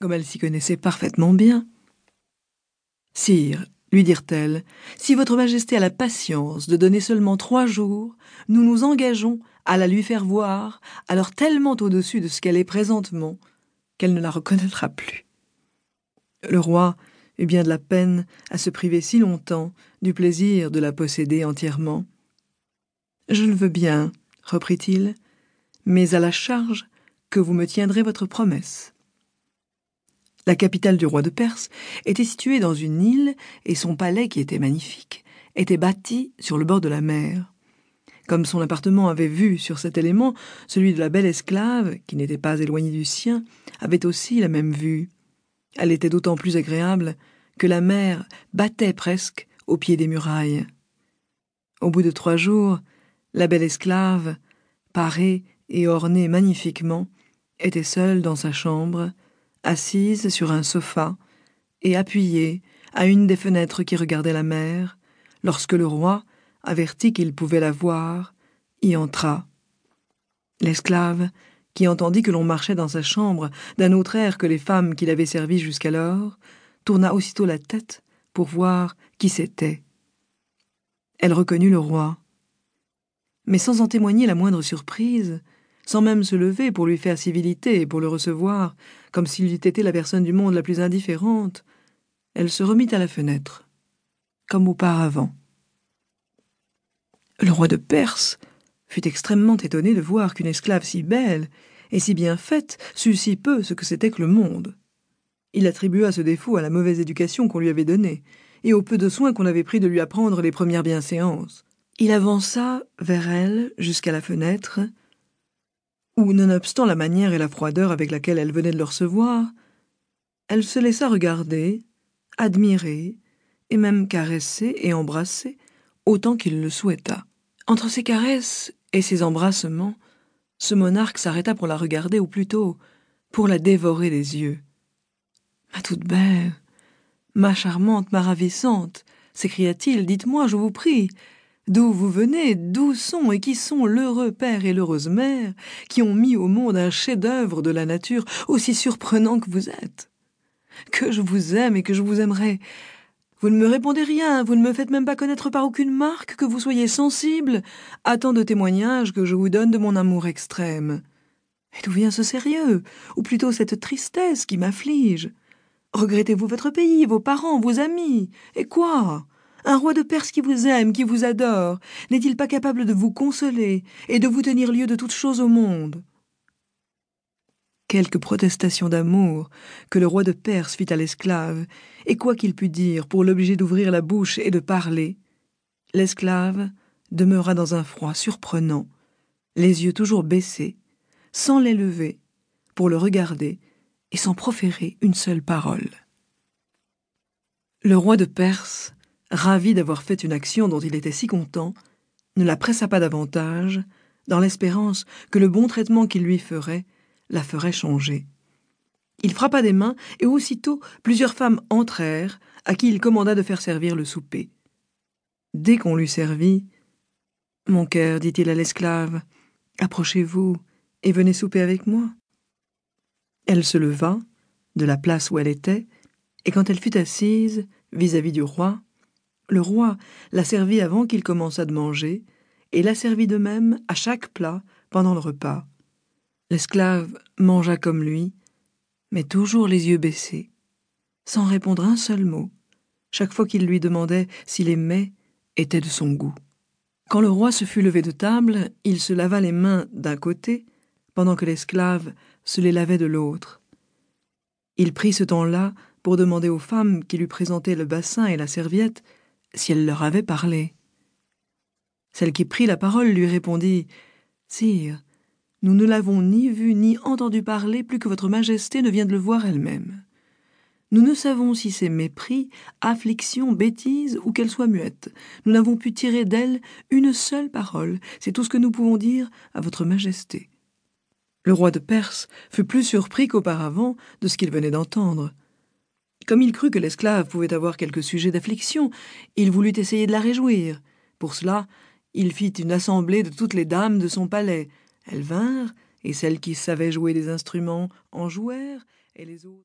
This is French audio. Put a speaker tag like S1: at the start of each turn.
S1: comme elle s'y connaissait parfaitement bien. Sire, lui dirent-elles, si votre Majesté a la patience de donner seulement trois jours, nous nous engageons à la lui faire voir, alors tellement au-dessus de ce qu'elle est présentement, qu'elle ne la reconnaîtra plus. Le roi eut bien de la peine à se priver si longtemps du plaisir de la posséder entièrement. Je le veux bien, reprit-il, mais à la charge que vous me tiendrez votre promesse. La capitale du roi de Perse était située dans une île et son palais, qui était magnifique, était bâti sur le bord de la mer. Comme son appartement avait vu sur cet élément, celui de la belle esclave, qui n'était pas éloigné du sien, avait aussi la même vue. Elle était d'autant plus agréable que la mer battait presque au pied des murailles. Au bout de trois jours, la belle esclave, parée et ornée magnifiquement, était seule dans sa chambre, assise sur un sofa et appuyée à une des fenêtres qui regardaient la mer, lorsque le roi, averti qu'il pouvait la voir, y entra. L'esclave, qui entendit que l'on marchait dans sa chambre d'un autre air que les femmes qu'il avait servies jusqu'alors, tourna aussitôt la tête pour voir qui c'était. Elle reconnut le roi. Mais sans en témoigner la moindre surprise, sans même se lever pour lui faire civilité et pour le recevoir, comme s'il eût été la personne du monde la plus indifférente, elle se remit à la fenêtre, comme auparavant. Le roi de Perse fut extrêmement étonné de voir qu'une esclave si belle et si bien faite sût si peu ce que c'était que le monde. Il attribua ce défaut à la mauvaise éducation qu'on lui avait donnée, et au peu de soin qu'on avait pris de lui apprendre les premières bienséances. Il avança vers elle jusqu'à la fenêtre, où, nonobstant la manière et la froideur avec laquelle elle venait de le recevoir, elle se laissa regarder, admirer, et même caresser et embrasser autant qu'il le souhaita. Entre ces caresses et ces embrassements, ce monarque s'arrêta pour la regarder, ou plutôt pour la dévorer des yeux. Ma toute belle, ma charmante, ma ravissante, s'écria-t-il, dites-moi, je vous prie, D'où vous venez, d'où sont et qui sont l'heureux père et l'heureuse mère qui ont mis au monde un chef-d'œuvre de la nature aussi surprenant que vous êtes? Que je vous aime et que je vous aimerai. Vous ne me répondez rien, vous ne me faites même pas connaître par aucune marque que vous soyez sensible à tant de témoignages que je vous donne de mon amour extrême. Et d'où vient ce sérieux, ou plutôt cette tristesse qui m'afflige? Regrettez-vous votre pays, vos parents, vos amis Et quoi? Un roi de Perse qui vous aime, qui vous adore, n'est-il pas capable de vous consoler et de vous tenir lieu de toute chose au monde? Quelques protestations d'amour que le roi de Perse fit à l'esclave, et quoi qu'il pût dire pour l'obliger d'ouvrir la bouche et de parler, l'esclave demeura dans un froid surprenant, les yeux toujours baissés, sans les lever, pour le regarder et sans proférer une seule parole. Le roi de Perse ravi d'avoir fait une action dont il était si content, ne la pressa pas davantage, dans l'espérance que le bon traitement qu'il lui ferait la ferait changer. Il frappa des mains, et aussitôt plusieurs femmes entrèrent, à qui il commanda de faire servir le souper. Dès qu'on l'eut servi, Mon cœur, dit-il à l'esclave, approchez-vous et venez souper avec moi. Elle se leva, de la place où elle était, et quand elle fut assise vis-à-vis -vis du roi, le roi la servit avant qu'il commençât de manger, et la servit de même à chaque plat pendant le repas. L'esclave mangea comme lui, mais toujours les yeux baissés, sans répondre un seul mot, chaque fois qu'il lui demandait si les mets étaient de son goût. Quand le roi se fut levé de table, il se lava les mains d'un côté, pendant que l'esclave se les lavait de l'autre. Il prit ce temps-là pour demander aux femmes qui lui présentaient le bassin et la serviette si elle leur avait parlé. Celle qui prit la parole lui répondit Sire, nous ne l'avons ni vu ni entendu parler plus que votre majesté ne vient de le voir elle-même. Nous ne savons si c'est mépris, affliction, bêtise ou qu'elle soit muette. Nous n'avons pu tirer d'elle une seule parole. C'est tout ce que nous pouvons dire à votre majesté. Le roi de Perse fut plus surpris qu'auparavant de ce qu'il venait d'entendre. Comme il crut que l'esclave pouvait avoir quelque sujet d'affliction, il voulut essayer de la réjouir. Pour cela, il fit une assemblée de toutes les dames de son palais. Elles vinrent, et celles qui savaient jouer des instruments en jouèrent, et les autres.